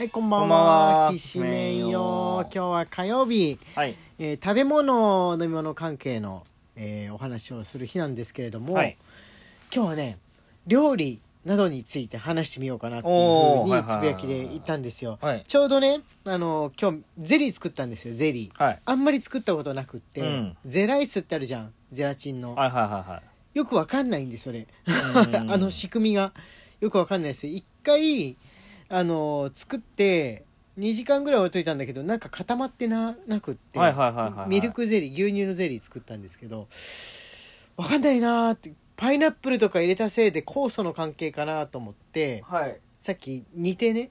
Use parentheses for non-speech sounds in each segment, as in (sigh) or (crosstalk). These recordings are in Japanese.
はい、こんばんは。はきしめんよ。今日は火曜日、はい。えー食べ物、飲み物関係の、えーお話をする日なんですけれども、はい今日はね、料理などについて話してみようかなっていうふうにおーはいはいつぶやきで言ったんですよ。はい。ちょうどね、あの今日ゼリー作ったんですよ、ゼリー。はい。あんまり作ったことなくって、うんゼライスってあるじゃん、ゼラチンの。はいはいはいはい。よくわかんないんですそれうん (laughs) あの仕組みがよくわかんないです一回あの作って2時間ぐらい置いといたんだけどなんか固まってななくって、はいはいはいはいはいミルクゼリー牛乳のゼリー作ったんですけどわかんないなーってパイナップルとか入れたせいで酵素の関係かなと思ってはい。さっき煮てね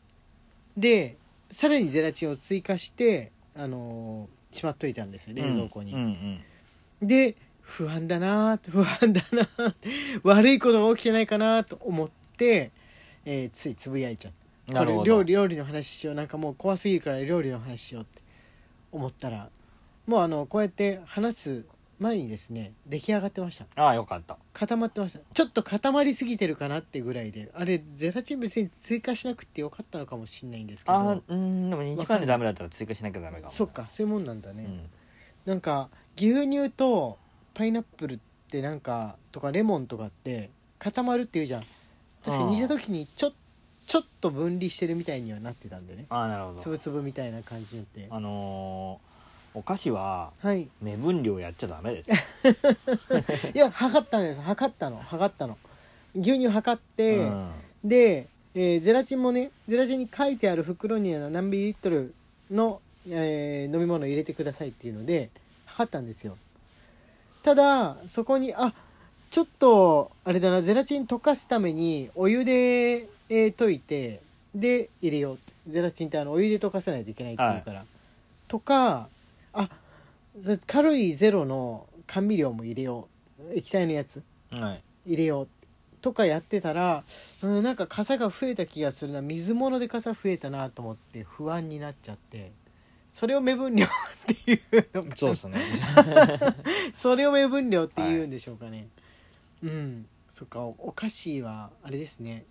でさらにゼラチンを追加してあのーしまっといたんですよ冷蔵庫に、うんうん。で不安だなー不安だなー悪いことが起きてないかなと思って、えーついつぶやいちゃうこれ料理料理の話しよう。なんかもう怖すぎるから料理の話しようって思ったらもうあのこうやって話す前にですね出来上がってました。ああ、よかった。固まってました。ちょっと固まりすぎてるかなってぐらいであれゼラチン別に追加しなくてよかったのかもしれないんですけど。ああ、うん、でも2時間でダメだったら追加しなきゃダメかも。そっかそういうもんなんだね、うん。なんか牛乳とパイナップルってなんかとかレモンとかって固まるっていうじゃん。確かに煮た時にちょちょっと分離してるみたいにはなってたんでね。ああ、なるほど。つぶつぶみたいな感じになって。あのー、お菓子ははい。目分量やっちゃダメです。(laughs) いや測ったんです。測ったの。測ったの。牛乳測って、うん。で、えーゼラチンもねゼラチンに書いてある袋にあの何ミリリットルの、えー飲み物を入れてくださいっていうので測ったんですよ。ただそこにあちょっとあれだなゼラチン溶かすためにお湯で、えー溶いてで入れよう。ゼラチンってあのお湯で溶かさないといけないっていうから、とかあカロリーゼロの甘味料も入れよう。液体のやつ。はい。入れよう。とかやってたら、うん、なんか傘が増えた気がするな。水物で傘増えたなと思って不安になっちゃって。それを目分量っていうのかなそうですね。(laughs) それを目分量って言うんでしょうかね、うん。そっかおお菓子はあれですね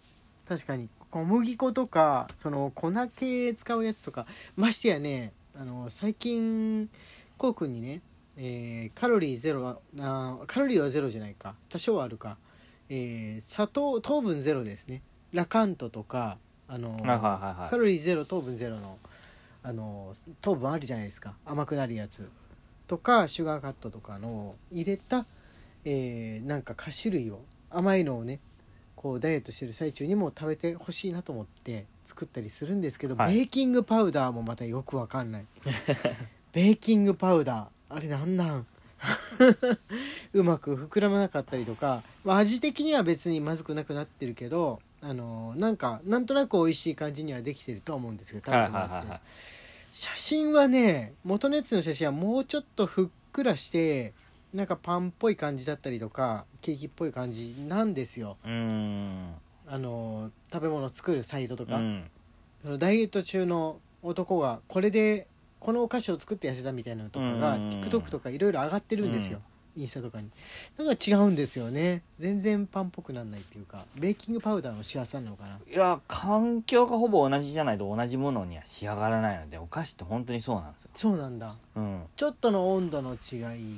確かに。小麦粉とかその粉系使うやつとかましてやねあの最近こうくんにね、えーカロリーゼロはあーカロリーはゼロじゃないか。多少はあるか、えー砂糖糖分ゼロですね。ラカントとかあのはいはいカロリーゼロ糖分ゼロのあの糖分あるじゃないですか。甘くなるやつ。とかシュガーカットとかのを入れた、えーなんか菓子類を甘いのをねこうダイエットしてる最中にも食べてほしいなと思って作ったりするんですけど、はい。ベーキングパウダーもまたよくわかんない。(laughs) ベーキングパウダー。あれなんなん？(laughs) うまく膨らまなかったりとか、まあ、味的には別にまずくなくなってるけどあのなんかなんとなく美味しい感じにはできてるとは思うんですけど食べてもらって、はいはいはいはい。写真はね元のやつの写真はもうちょっとふっくらしてなんかパンっぽい感じだったりとかケーキっぽい感じなんですよ。うーん。あの食べ物作るサイトとか、うん。ダイエット中の男がこれでこのお菓子を作って痩せたみたいなのとかがうん。TikTok とかいろいろ上がってるんですよ、インスタとかに。なんか違うんですよね。全然パンっぽくなんないっていうかベーキングパウダーの幸せなのかな。いや、環境がほぼ同じじゃないと同じものには仕上がらないので、お菓子って本当にそうなんですよ。そうなんだ。うん。ちょっとの温度の違い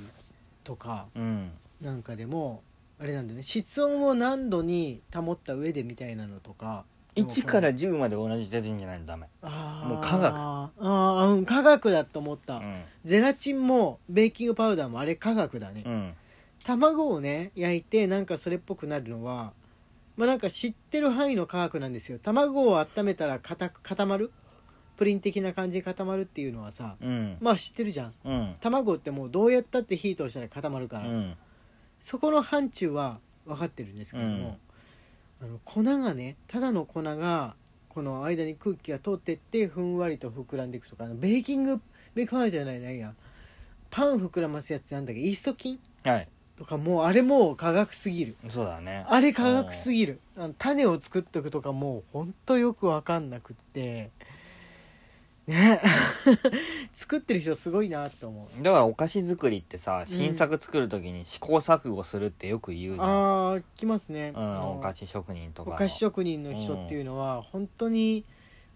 とかうん。なんかでもあれなんだね室温を何度に保った上でみたいなのとか1から10まで同じ手順じゃないとダメ。もう科学あーうん科学だと思った、うん。ゼラチンもベーキングパウダーもあれ科学だね、うん。卵をね焼いてなんかそれっぽくなるのはまあなんか知ってる範囲の科学なんですよ卵を温めたら固く固まる？プリン的な感じで固まるっていうのはさうん。まあ知ってるじゃんうん。卵ってもうどうやったって火通したら固まるから、うん。そこの範疇は分かってるんですけども、あの粉がねただの粉がこの間に空気が通ってってふんわりと膨らんでいくとかあのベーキングベーキングパウダーじゃないないやパン膨らますやつなんだけ？どイースト菌？はい。とかもうあれもう科学すぎるそうだね。あれ科学すぎるあの種を作っとくとかもうほんとよく分かんなくってね。(laughs) 作ってる人すごいなって思う。だからお菓子作りってさ新作作る時に試行錯誤するってよく言うじゃん、ああ来ますね、うん、お菓子職人とかの。お菓子職人の人っていうのは本当に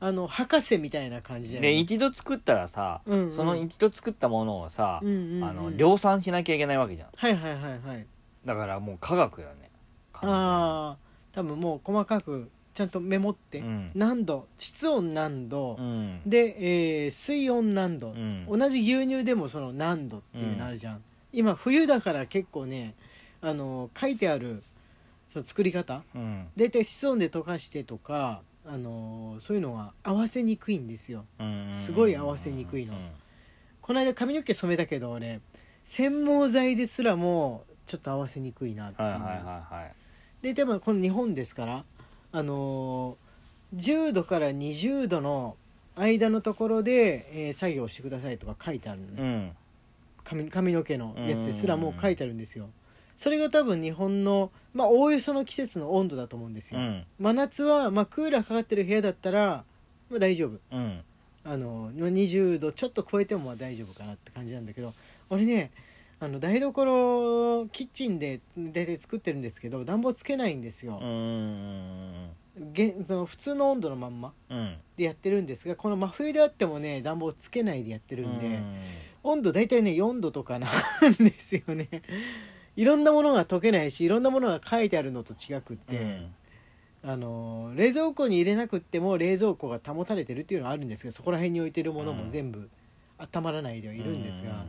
あの博士みたいな感じだよでね一度作ったらさ、うんうん。その一度作ったものをさ、うんうんうんあの量産しなきゃいけないわけじゃん。はいはいはいはい。だからもう科学よね。ああ多分もう細かくちゃんとメモって、うん。何度室温何度、うん。で、えー水温何度、うん。同じ牛乳でもその何度っていうのあるじゃん、今冬だから結構ねあの書いてあるその作り方うん。大体室温で溶かしてとかあのそういうのは合わせにくいんですよ。うん。すごい合わせにくいの。この間髪の毛染めたけど俺洗毛剤ですらもちょっと合わせにくいなっていう、はいはいはいはい。ででもこの日本ですからあのー10度から20度の間のところで、えー作業してくださいとか書いてあるうん。髪髪の毛のやつですらもう書いてあるんですよ。それが多分日本のまあおおよその季節の温度だと思うんですよ、うん。真夏は、まあ、クーラーかかってる部屋だったら、まあ、大丈夫。うん。あの20度ちょっと超えてもまあ大丈夫かなって感じなんだけど俺ねあの台所キッチンで大体作ってるんですけど暖房つけないんですよ。う、んげその普通の温度のまんまうん。でやってるんですがこの真冬であってもね暖房つけないでやってるんで、うん。温度大体ね4度とかなんですよね。いろんなものが溶けないしいろんなものが書いてあるのと違くって、うん。あの冷蔵庫に入れなくっても冷蔵庫が保たれてるっていうのはあるんですけどそこら辺に置いてるものも全部温まらないではいるんですが、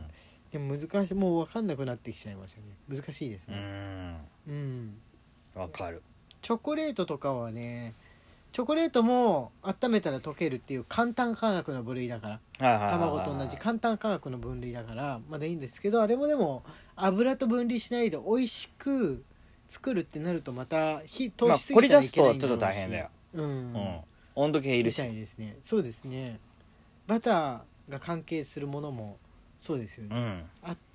でも難しいもう分かんなくなってきちゃいましたね。難しいですうねん。うん。わかる。チョコレートとかはねチョコレートも温めたら溶けるっていう簡単化学の部類だから。卵と同じ簡単化学の分類だからまだいいんですけどあれもでも油と分離しないで美味しく作るってなるとまた火通まあしすぎたらいけないんだろうし。凝り出すとちょっと大変だよ。うん、うん。温度計いるしたみいですね。そうですね。バターが関係するものもそうですよね、うん。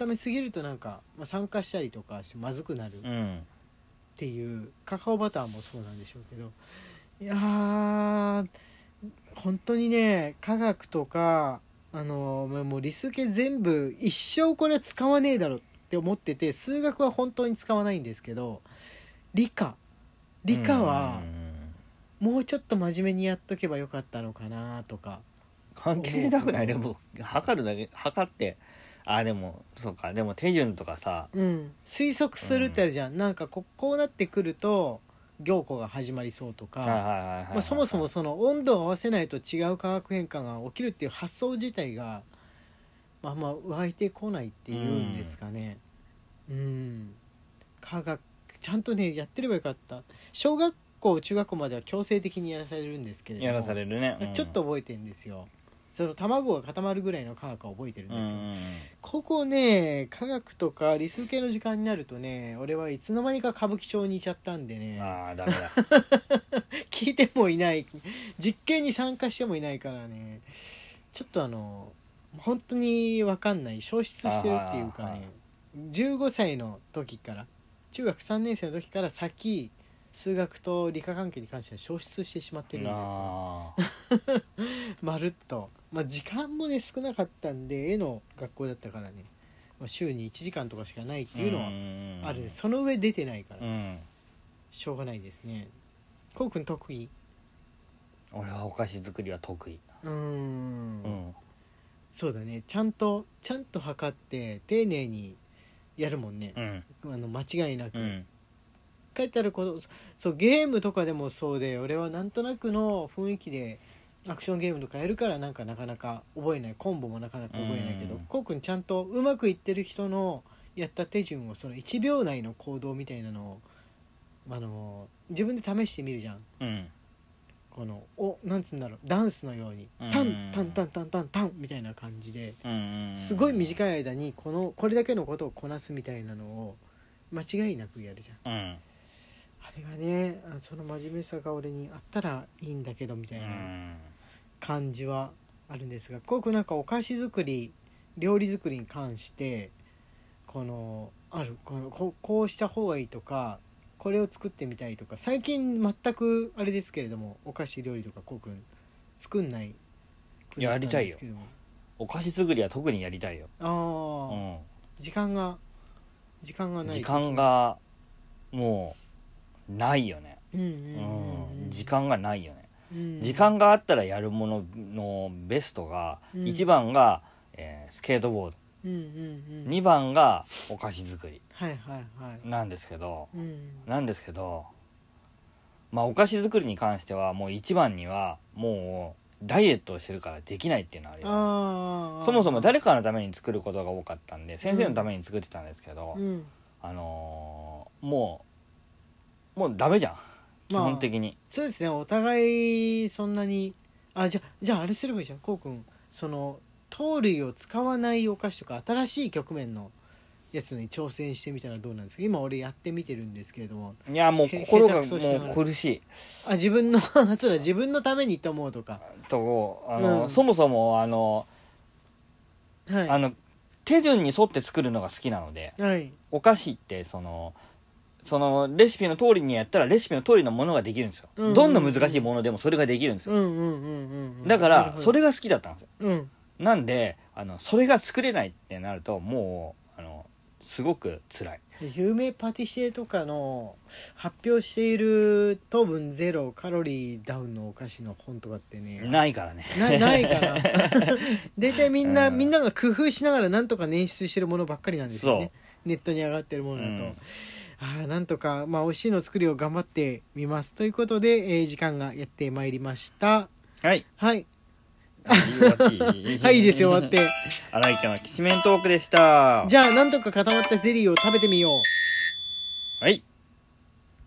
温めすぎるとなんか、まあ、酸化したりとかしてまずくなるっうん。ていうカカオバターもそうなんでしょうけど。いやー本当にね科学とかあのもうもう理数系全部一生これは使わねえだろって思ってて数学は本当に使わないんですけど理科。理科はもうちょっと真面目にやっとけばよかったのかなとか関係なくないでも測るだけ測って。あでもそうか。でも手順とかさうん、推測するってあるじゃん、なんかここうなってくると行庫が始まりそうとか、はいはいはいはいはいまあ、そもそもその温度を合わせないと違う化学変化が起きるっていう発想自体がまあまあ湧いてこないっていうんですかね。うん。科学ちゃんとねやってればよかった。小学校中学校までは強制的にやらされるんですけれども。やらされるね、うん。ちょっと覚えてるんですよその卵が固まるぐらいの科学は覚えてるんですよ、ここね科学とか理数系の時間になるとね俺はいつの間にか歌舞伎町にいちゃったんでうんね。ああダメだ。(laughs) 聞いてもいない実験に参加してもいないからね。ちょっとあの本当に分かんない。消失してるっていうかね。15歳の時から中学3年生の時から先数学と理科関係に関しては消失してしまってるんです (laughs) まるっと、まあ、時間もね少なかったんで絵の学校だったからね、まあ、週に1時間とかしかないっていうのはある、その上出てないから、うん。しょうがないですね。こうくん得意？俺はお菓子作りは得意。うーん。うん。そうだね。ちゃんとちゃんと測って丁寧にやるもんね。う、ん。あの間違いなく、うん。書いてあることそうゲームとかでもそうで俺はなんとなくの雰囲気でアクションゲームとかやるからなんかなかなか覚えない。コンボもなかなか覚えないけどうん。こうくんちゃんとうまくいってる人のやった手順をその1秒内の行動みたいなのをあの自分で試してみるじゃん。うん。このおなんつうんだろうダンスのようにタンタンタンタンタンタンみたいな感じでうんすごい短い間にこのこれだけのことをこなすみたいなのを間違いなくやるじゃん。うん。あれがねあその真面目さが俺にあったらいいんだけどみたういな。ん感じはあるんですがこうなんかお菓子作り料理作りに関してこのあるこのここうした方がいいとかこれを作ってみたいとか最近全くあれですけれどもお菓子料理とかこうくん作んないやりたいよ。お菓子作りは特にやりたいよ。ああ、うん時間が時間がない時間がもうないよね。うんうん時間がないよね。うん時間があったらやるもののベストが、うん。1番が、えースケートボード。うんうんうん。2番がお菓子作り。はいはいはい。なんですけどうん。なんですけどまあお菓子作りに関してはもう1番にはもうダイエットをしてるからできないっていうのはあるよああそもそも誰かのために作ることが多かったんで先生のために作ってたんですけど、うん。あのーもうもうダメじゃん基本的に、そうですねお互いそんなにあじゃじゃああれすればいいじゃん。こうくんその糖類を使わないお菓子とか新しい局面のやつに挑戦してみたらどうなんですか？今俺やってみてるんですけれども。いやもうへ心がもう苦しい。あ自分のそうだ自分のためにと思うとか。とあの、うんそもそもあのはい。あの手順に沿って作るのが好きなのではい。お菓子ってそのそのレシピの通りにやったらレシピの通りのものができるんですよ、うんうんうん。どんな難しいものでもそれができるんですよ、うんうんうんうんうん。だからそれれが好きだったんですよ。うん。なんであのそれが作れないってなるともうあのすごく辛い。有名パティシエとかの発表している糖分ゼロカロリーダウンのお菓子の本とかってね。ないからね。なないかな (laughs) 大体みんな、うん。みんなが工夫しながらなんとか捻出してるものばっかりなんですよね。ネットに上がってるものだと、うんああなんとか、まあ、美味しいの作りを頑張ってみます。ということで、えー時間がやってまいりました。はい。はい。はいはいい (laughs) いですよ終わって。荒井家のきしめんトークでした。じゃあなんとか固まったゼリーを食べてみよう。はい